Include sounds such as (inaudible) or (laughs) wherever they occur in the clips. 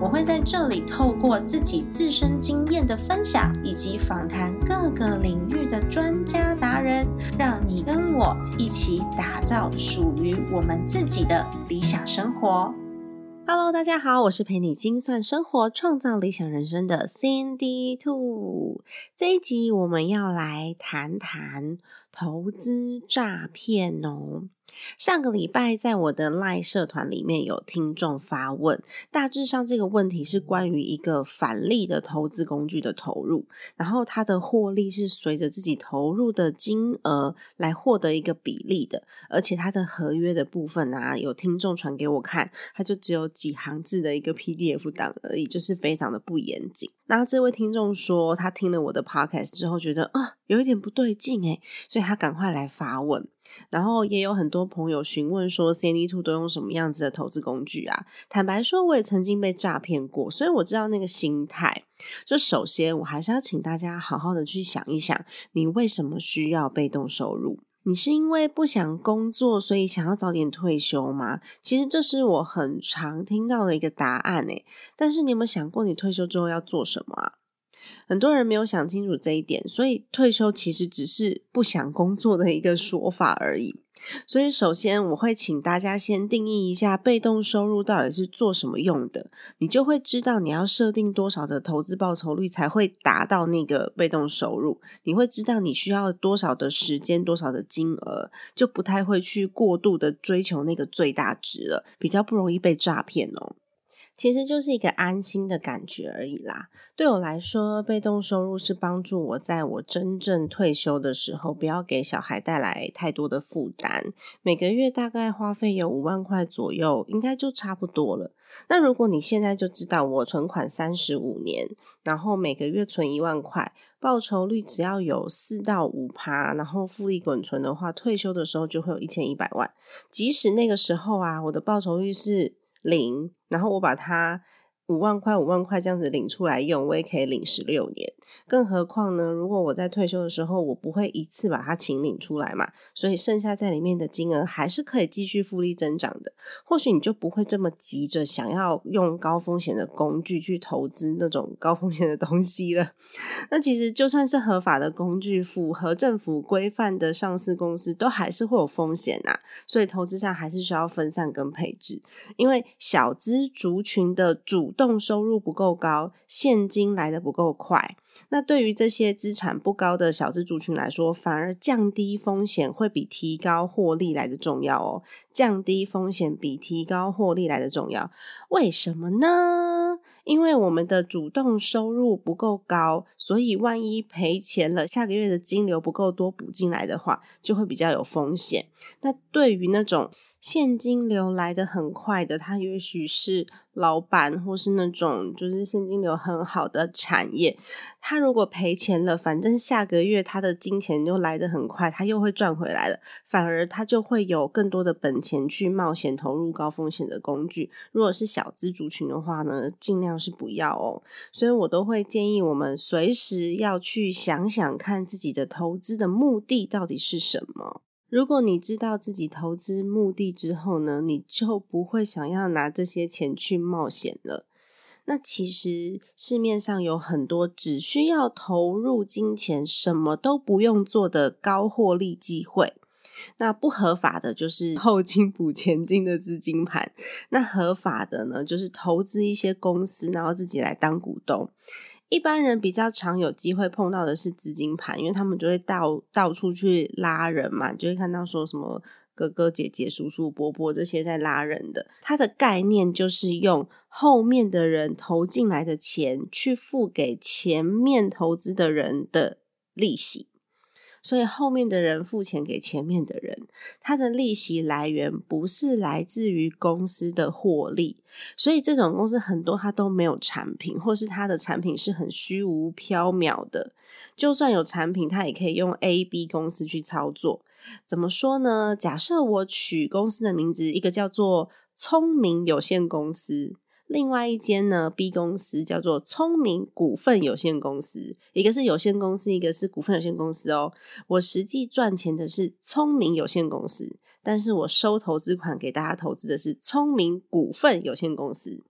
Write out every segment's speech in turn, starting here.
我会在这里透过自己自身经验的分享，以及访谈各个领域的专家达人，让你跟我一起打造属于我们自己的理想生活。Hello，大家好，我是陪你精算生活、创造理想人生的 Sandy Two。这一集我们要来谈谈投资诈骗哦。上个礼拜在我的赖社团里面有听众发问，大致上这个问题是关于一个返利的投资工具的投入，然后它的获利是随着自己投入的金额来获得一个比例的，而且它的合约的部分啊，有听众传给我看，它就只有几行字的一个 PDF 档而已，就是非常的不严谨。那这位听众说，他听了我的 Podcast 之后，觉得啊有一点不对劲诶所以他赶快来发问。然后也有很多朋友询问说，CND Two 都用什么样子的投资工具啊？坦白说，我也曾经被诈骗过，所以我知道那个心态。就首先，我还是要请大家好好的去想一想，你为什么需要被动收入？你是因为不想工作，所以想要早点退休吗？其实这是我很常听到的一个答案诶。但是你有没有想过，你退休之后要做什么啊？很多人没有想清楚这一点，所以退休其实只是不想工作的一个说法而已。所以，首先我会请大家先定义一下被动收入到底是做什么用的，你就会知道你要设定多少的投资报酬率才会达到那个被动收入。你会知道你需要多少的时间、多少的金额，就不太会去过度的追求那个最大值了，比较不容易被诈骗哦。其实就是一个安心的感觉而已啦。对我来说，被动收入是帮助我在我真正退休的时候，不要给小孩带来太多的负担。每个月大概花费有五万块左右，应该就差不多了。那如果你现在就知道我存款三十五年，然后每个月存一万块，报酬率只要有四到五趴，然后复利滚存的话，退休的时候就会有一千一百万。即使那个时候啊，我的报酬率是。零，然后我把它。五万块，五万块这样子领出来用，我也可以领十六年。更何况呢？如果我在退休的时候，我不会一次把它请领出来嘛，所以剩下在里面的金额还是可以继续复利增长的。或许你就不会这么急着想要用高风险的工具去投资那种高风险的东西了。那其实就算是合法的工具，符合政府规范的上市公司，都还是会有风险呐。所以投资上还是需要分散跟配置，因为小资族群的主动收入不够高，现金来的不够快。那对于这些资产不高的小资族群来说，反而降低风险会比提高获利来的重要哦。降低风险比提高获利来的重要，为什么呢？因为我们的主动收入不够高，所以万一赔钱了，下个月的金流不够多补进来的话，就会比较有风险。那对于那种现金流来的很快的，他也许是老板，或是那种就是现金流很好的产业，他如果赔钱了，反正下个月他的金钱又来的很快，他又会赚回来了，反而他就会有更多的本钱去冒险投入高风险的工具。如果是小资族群的话呢，尽量是不要哦。所以我都会建议我们随时要去想想看自己的投资的目的到底是什么。如果你知道自己投资目的之后呢，你就不会想要拿这些钱去冒险了。那其实市面上有很多只需要投入金钱，什么都不用做的高获利机会。那不合法的就是 (laughs) 后金补前金的资金盘，那合法的呢，就是投资一些公司，然后自己来当股东。一般人比较常有机会碰到的是资金盘，因为他们就会到到处去拉人嘛，就会看到说什么哥哥姐姐、叔叔伯伯这些在拉人的。他的概念就是用后面的人投进来的钱去付给前面投资的人的利息。所以后面的人付钱给前面的人，他的利息来源不是来自于公司的获利，所以这种公司很多它都没有产品，或是它的产品是很虚无缥缈的。就算有产品，它也可以用 A、B 公司去操作。怎么说呢？假设我取公司的名字，一个叫做聪明有限公司。另外一间呢，B 公司叫做聪明股份有限公司，一个是有限公司，一个是股份有限公司哦。我实际赚钱的是聪明有限公司，但是我收投资款给大家投资的是聪明股份有限公司，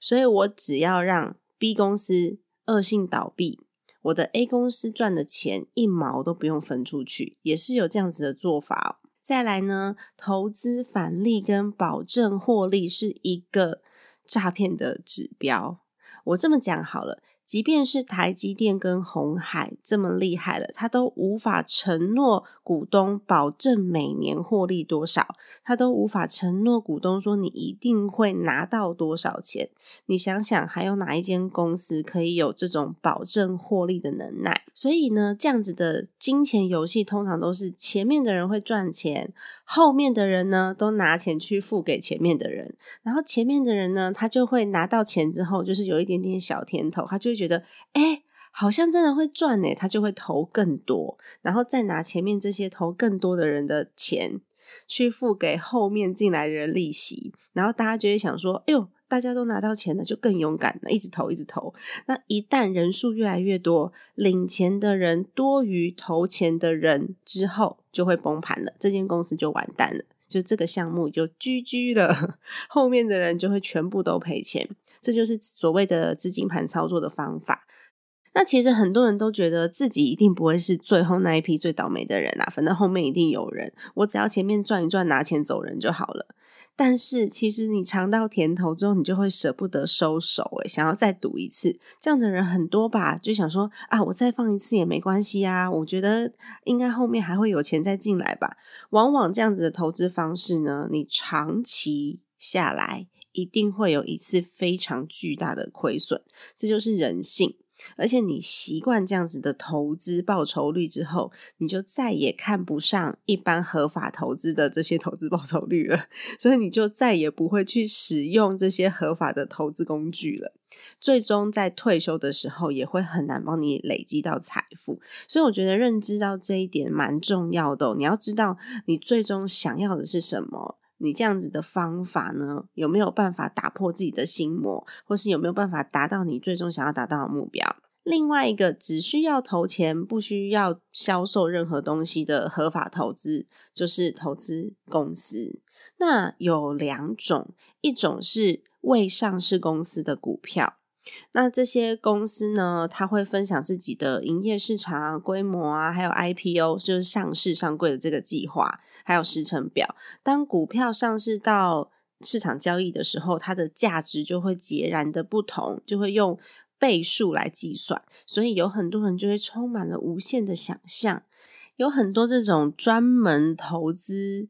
所以我只要让 B 公司恶性倒闭，我的 A 公司赚的钱一毛都不用分出去，也是有这样子的做法。再来呢，投资返利跟保证获利是一个。诈骗的指标，我这么讲好了。即便是台积电跟红海这么厉害了，他都无法承诺股东保证每年获利多少，他都无法承诺股东说你一定会拿到多少钱。你想想，还有哪一间公司可以有这种保证获利的能耐？所以呢，这样子的金钱游戏通常都是前面的人会赚钱，后面的人呢都拿钱去付给前面的人，然后前面的人呢，他就会拿到钱之后，就是有一点点小甜头，他就。觉得哎，好像真的会赚呢，他就会投更多，然后再拿前面这些投更多的人的钱去付给后面进来的人利息，然后大家就会想说：“哎呦，大家都拿到钱了，就更勇敢了，一直投，一直投。”那一旦人数越来越多，领钱的人多于投钱的人之后，就会崩盘了，这间公司就完蛋了，就这个项目就居居了，(laughs) 后面的人就会全部都赔钱。这就是所谓的资金盘操作的方法。那其实很多人都觉得自己一定不会是最后那一批最倒霉的人啊，反正后面一定有人，我只要前面赚一赚，拿钱走人就好了。但是其实你尝到甜头之后，你就会舍不得收手，诶想要再赌一次。这样的人很多吧，就想说啊，我再放一次也没关系啊，我觉得应该后面还会有钱再进来吧。往往这样子的投资方式呢，你长期下来。一定会有一次非常巨大的亏损，这就是人性。而且你习惯这样子的投资报酬率之后，你就再也看不上一般合法投资的这些投资报酬率了，(laughs) 所以你就再也不会去使用这些合法的投资工具了。最终在退休的时候，也会很难帮你累积到财富。所以我觉得认知到这一点蛮重要的。你要知道你最终想要的是什么。你这样子的方法呢，有没有办法打破自己的心魔，或是有没有办法达到你最终想要达到的目标？另外一个只需要投钱，不需要销售任何东西的合法投资，就是投资公司。那有两种，一种是未上市公司的股票。那这些公司呢，他会分享自己的营业市场规模啊，还有 IPO，就是上市上柜的这个计划，还有时程表。当股票上市到市场交易的时候，它的价值就会截然的不同，就会用倍数来计算。所以有很多人就会充满了无限的想象，有很多这种专门投资。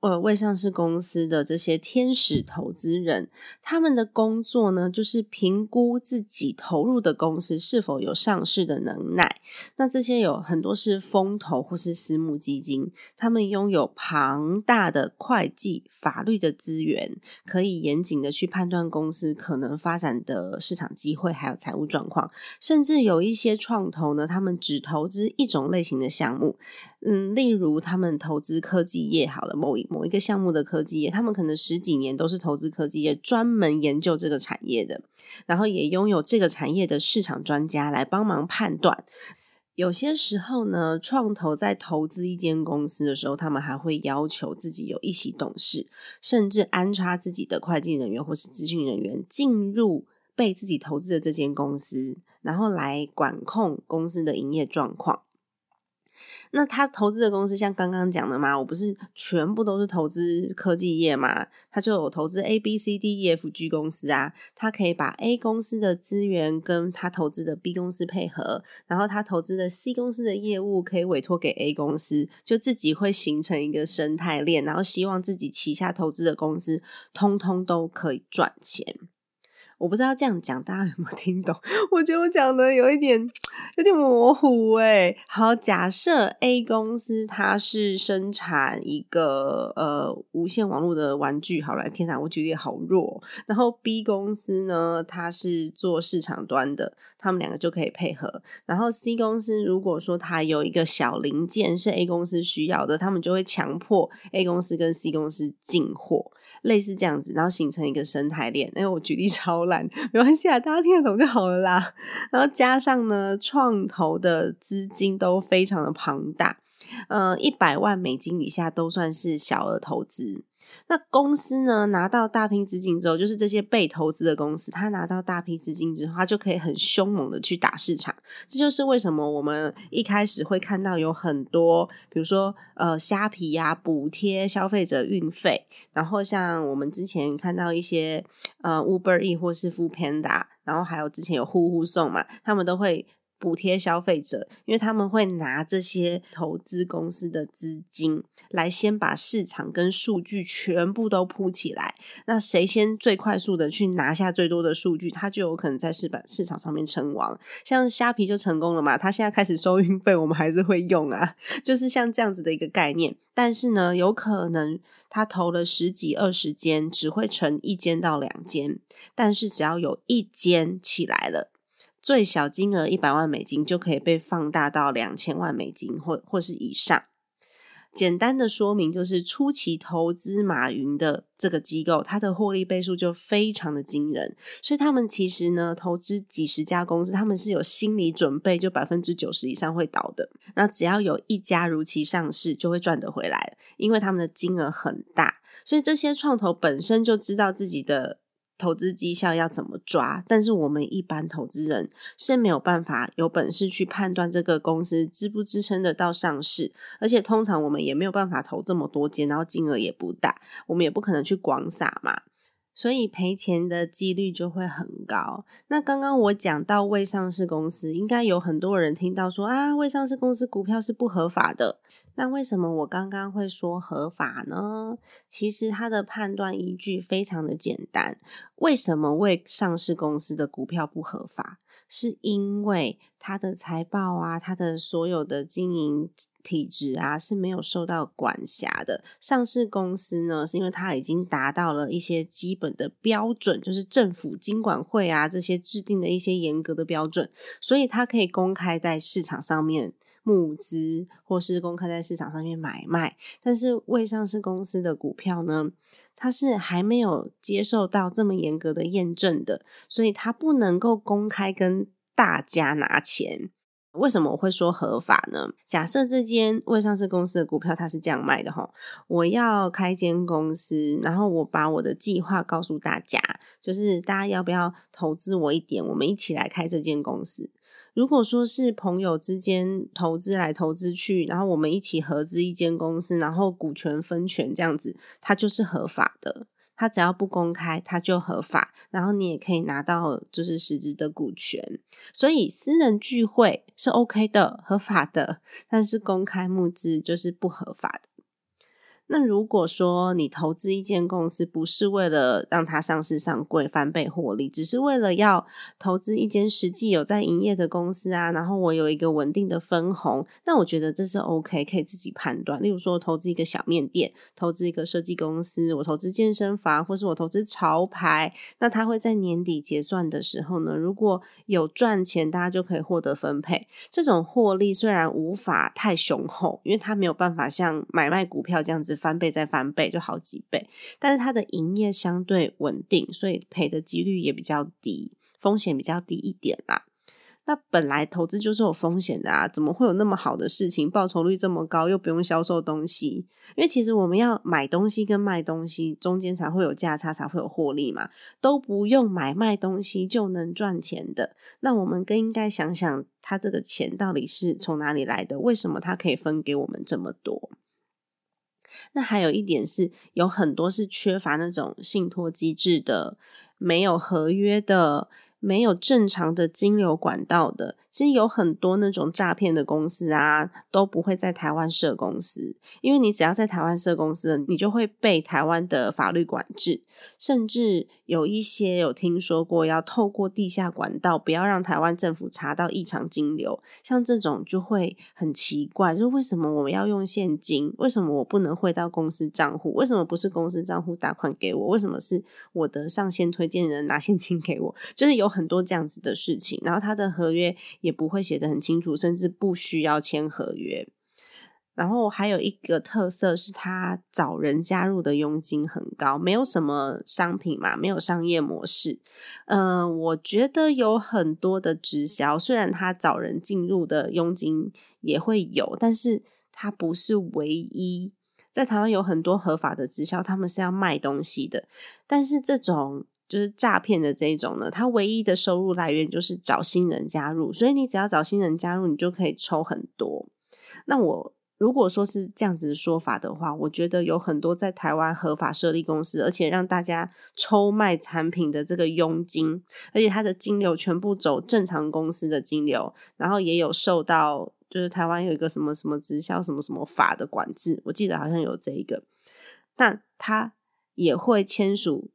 呃，未上市公司的这些天使投资人，他们的工作呢，就是评估自己投入的公司是否有上市的能耐。那这些有很多是风投或是私募基金，他们拥有庞大的会计、法律的资源，可以严谨的去判断公司可能发展的市场机会，还有财务状况。甚至有一些创投呢，他们只投资一种类型的项目。嗯，例如他们投资科技业，好了，某一某一个项目的科技业，他们可能十几年都是投资科技业，专门研究这个产业的，然后也拥有这个产业的市场专家来帮忙判断。有些时候呢，创投在投资一间公司的时候，他们还会要求自己有一席董事，甚至安插自己的会计人员或是咨询人员进入被自己投资的这间公司，然后来管控公司的营业状况。那他投资的公司像刚刚讲的嘛，我不是全部都是投资科技业嘛，他就有投资 A B C D E F G 公司啊，他可以把 A 公司的资源跟他投资的 B 公司配合，然后他投资的 C 公司的业务可以委托给 A 公司，就自己会形成一个生态链，然后希望自己旗下投资的公司通通都可以赚钱。我不知道这样讲大家有没有听懂？我觉得我讲的有一点有点模糊哎。好，假设 A 公司它是生产一个呃无线网络的玩具，好了，天哪，我举例好弱。然后 B 公司呢，它是做市场端的，他们两个就可以配合。然后 C 公司如果说它有一个小零件是 A 公司需要的，他们就会强迫 A 公司跟 C 公司进货。类似这样子，然后形成一个生态链。因为我举例 (laughs) 超烂，没关系啊，大家听得懂就好了啦。然后加上呢，创投的资金都非常的庞大，呃，一百万美金以下都算是小额投资。那公司呢拿到大批资金之后，就是这些被投资的公司，他拿到大批资金之后，他就可以很凶猛的去打市场。这就是为什么我们一开始会看到有很多，比如说呃虾皮呀补贴消费者运费，然后像我们之前看到一些呃 Uber E 或是 f o o Panda，然后还有之前有呼呼送嘛，他们都会。补贴消费者，因为他们会拿这些投资公司的资金来先把市场跟数据全部都铺起来。那谁先最快速的去拿下最多的数据，他就有可能在市板市场上面称王。像虾皮就成功了嘛？他现在开始收运费，我们还是会用啊，(laughs) 就是像这样子的一个概念。但是呢，有可能他投了十几二十间，只会成一间到两间，但是只要有一间起来了。最小金额一百万美金就可以被放大到两千万美金或或是以上。简单的说明就是，初期投资马云的这个机构，它的获利倍数就非常的惊人。所以他们其实呢，投资几十家公司，他们是有心理准备，就百分之九十以上会倒的。那只要有一家如期上市，就会赚得回来因为他们的金额很大。所以这些创投本身就知道自己的。投资绩效要怎么抓？但是我们一般投资人是没有办法有本事去判断这个公司支不支撑得到上市，而且通常我们也没有办法投这么多间，然后金额也不大，我们也不可能去广撒嘛，所以赔钱的几率就会很高。那刚刚我讲到未上市公司，应该有很多人听到说啊，未上市公司股票是不合法的。那为什么我刚刚会说合法呢？其实它的判断依据非常的简单。为什么未上市公司的股票不合法？是因为它的财报啊，它的所有的经营体制啊是没有受到管辖的。上市公司呢，是因为它已经达到了一些基本的标准，就是政府经管会啊这些制定的一些严格的标准，所以它可以公开在市场上面。募资或是公开在市场上面买卖，但是未上市公司的股票呢，它是还没有接受到这么严格的验证的，所以它不能够公开跟大家拿钱。为什么我会说合法呢？假设这间未上市公司的股票它是这样卖的哈，我要开间公司，然后我把我的计划告诉大家，就是大家要不要投资我一点，我们一起来开这间公司。如果说是朋友之间投资来投资去，然后我们一起合资一间公司，然后股权分权这样子，它就是合法的。它只要不公开，它就合法。然后你也可以拿到就是实质的股权。所以私人聚会是 OK 的，合法的，但是公开募资就是不合法的。那如果说你投资一间公司，不是为了让它上市上柜翻倍获利，只是为了要投资一间实际有在营业的公司啊，然后我有一个稳定的分红，那我觉得这是 OK，可以自己判断。例如说，投资一个小面店，投资一个设计公司，我投资健身房，或是我投资潮牌，那它会在年底结算的时候呢，如果有赚钱，大家就可以获得分配。这种获利虽然无法太雄厚，因为它没有办法像买卖股票这样子。翻倍再翻倍就好几倍，但是它的营业相对稳定，所以赔的几率也比较低，风险比较低一点啦。那本来投资就是有风险的啊，怎么会有那么好的事情，报酬率这么高，又不用销售东西？因为其实我们要买东西跟卖东西中间才会有价差，才会有获利嘛，都不用买卖东西就能赚钱的。那我们更应该想想，他这个钱到底是从哪里来的？为什么他可以分给我们这么多？那还有一点是，有很多是缺乏那种信托机制的，没有合约的，没有正常的金流管道的。其实有很多那种诈骗的公司啊，都不会在台湾设公司，因为你只要在台湾设公司，你就会被台湾的法律管制，甚至有一些有听说过要透过地下管道，不要让台湾政府查到异常金流，像这种就会很奇怪，就是为什么我们要用现金？为什么我不能汇到公司账户？为什么不是公司账户打款给我？为什么是我的上线推荐人拿现金给我？(laughs) 就是有很多这样子的事情，然后他的合约也不会写得很清楚，甚至不需要签合约。然后还有一个特色是，他找人加入的佣金很高，没有什么商品嘛，没有商业模式。嗯，我觉得有很多的直销，虽然他找人进入的佣金也会有，但是它不是唯一。在台湾有很多合法的直销，他们是要卖东西的，但是这种。就是诈骗的这一种呢，它唯一的收入来源就是找新人加入，所以你只要找新人加入，你就可以抽很多。那我如果说是这样子的说法的话，我觉得有很多在台湾合法设立公司，而且让大家抽卖产品的这个佣金，而且它的金流全部走正常公司的金流，然后也有受到就是台湾有一个什么什么直销什么什么法的管制，我记得好像有这一个，但它也会签署。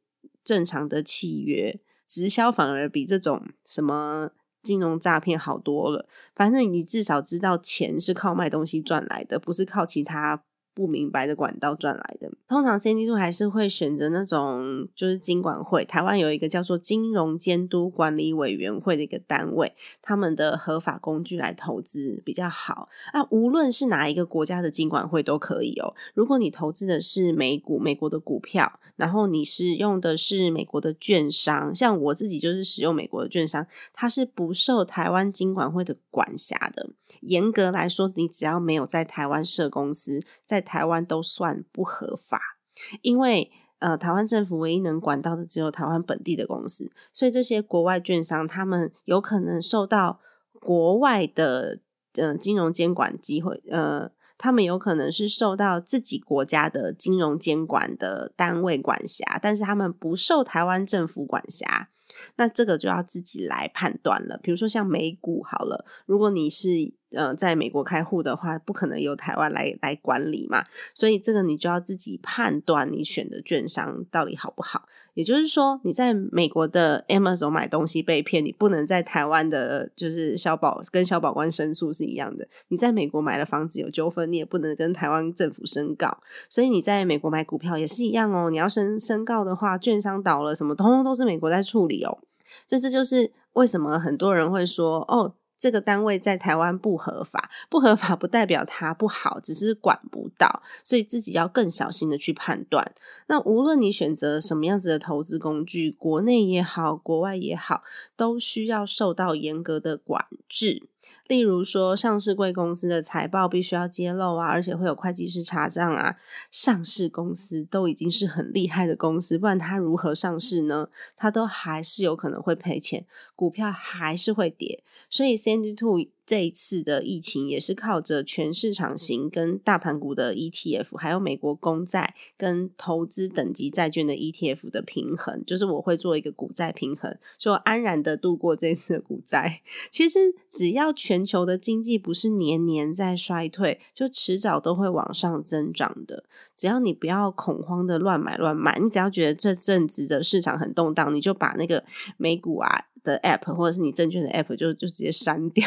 正常的契约，直销反而比这种什么金融诈骗好多了。反正你至少知道钱是靠卖东西赚来的，不是靠其他。不明白的管道赚来的，通常 C D 度还是会选择那种就是金管会。台湾有一个叫做金融监督管理委员会的一个单位，他们的合法工具来投资比较好啊。无论是哪一个国家的金管会都可以哦。如果你投资的是美股、美国的股票，然后你是用的是美国的券商，像我自己就是使用美国的券商，它是不受台湾金管会的管辖的。严格来说，你只要没有在台湾设公司，在台湾都算不合法，因为呃，台湾政府唯一能管到的只有台湾本地的公司，所以这些国外券商他们有可能受到国外的呃金融监管机会，呃，他们有可能是受到自己国家的金融监管的单位管辖，但是他们不受台湾政府管辖。那这个就要自己来判断了。比如说像美股好了，如果你是呃在美国开户的话，不可能由台湾来来管理嘛，所以这个你就要自己判断你选的券商到底好不好。也就是说，你在美国的 Amazon 买东西被骗，你不能在台湾的，就是小保跟小保官申诉是一样的。你在美国买了房子有纠纷，你也不能跟台湾政府申告。所以你在美国买股票也是一样哦。你要申申告的话，券商倒了什么，通通都是美国在处理哦。所以这就是为什么很多人会说哦。这个单位在台湾不合法，不合法不代表它不好，只是管不到，所以自己要更小心的去判断。那无论你选择什么样子的投资工具，国内也好，国外也好，都需要受到严格的管制。例如说，上市贵公司的财报必须要揭露啊，而且会有会计师查账啊。上市公司都已经是很厉害的公司，不然它如何上市呢？它都还是有可能会赔钱，股票还是会跌。所以 c n d Two 这一次的疫情也是靠着全市场型跟大盘股的 ETF，还有美国公债跟投资等级债券的 ETF 的平衡，就是我会做一个股债平衡，就安然的度过这次股灾。其实只要全球的经济不是年年在衰退，就迟早都会往上增长的。只要你不要恐慌的乱买乱卖，你只要觉得这阵子的市场很动荡，你就把那个美股啊的 App 或者是你证券的 App 就就直接删掉。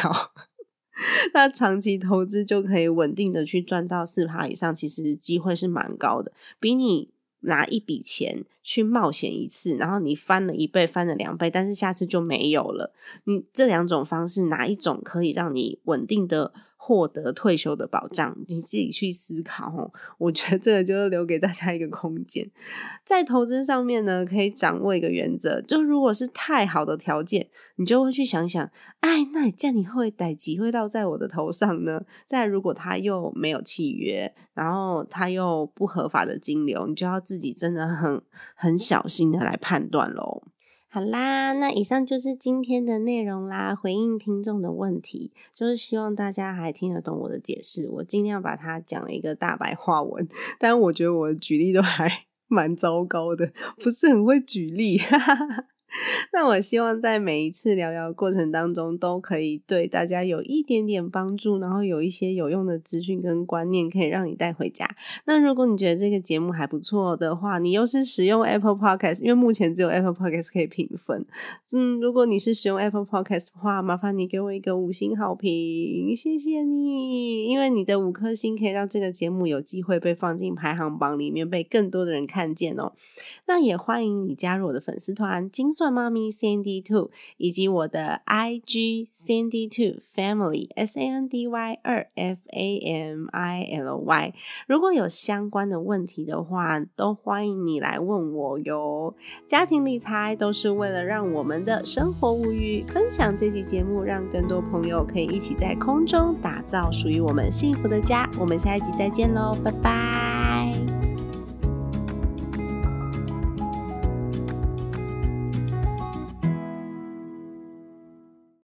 (laughs) 那长期投资就可以稳定的去赚到四趴以上，其实机会是蛮高的，比你拿一笔钱去冒险一次，然后你翻了一倍、翻了两倍，但是下次就没有了。你这两种方式哪一种可以让你稳定的？获得退休的保障，你自己去思考哦。我觉得这个就是留给大家一个空间，在投资上面呢，可以掌握一个原则，就如果是太好的条件，你就会去想想，哎，那这样你会逮机会落在我的头上呢？再如果他又没有契约，然后他又不合法的金流，你就要自己真的很很小心的来判断喽。好啦，那以上就是今天的内容啦。回应听众的问题，就是希望大家还听得懂我的解释。我尽量把它讲了一个大白话文，但我觉得我的举例都还 (laughs) 蛮糟糕的，不是很会举例。(laughs) 那我希望在每一次聊聊过程当中，都可以对大家有一点点帮助，然后有一些有用的资讯跟观念可以让你带回家。那如果你觉得这个节目还不错的话，你又是使用 Apple Podcast，因为目前只有 Apple Podcast 可以评分。嗯，如果你是使用 Apple Podcast 的话，麻烦你给我一个五星好评，谢谢你，因为你的五颗星可以让这个节目有机会被放进排行榜里面，被更多的人看见哦。那也欢迎你加入我的粉丝团金算妈咪 Sandy Two，以及我的 IG Sandy Two Family S A N D Y 二 F A M I L Y。如果有相关的问题的话，都欢迎你来问我哟。家庭理财都是为了让我们的生活无虞。分享这期节目，让更多朋友可以一起在空中打造属于我们幸福的家。我们下一集再见喽，拜拜。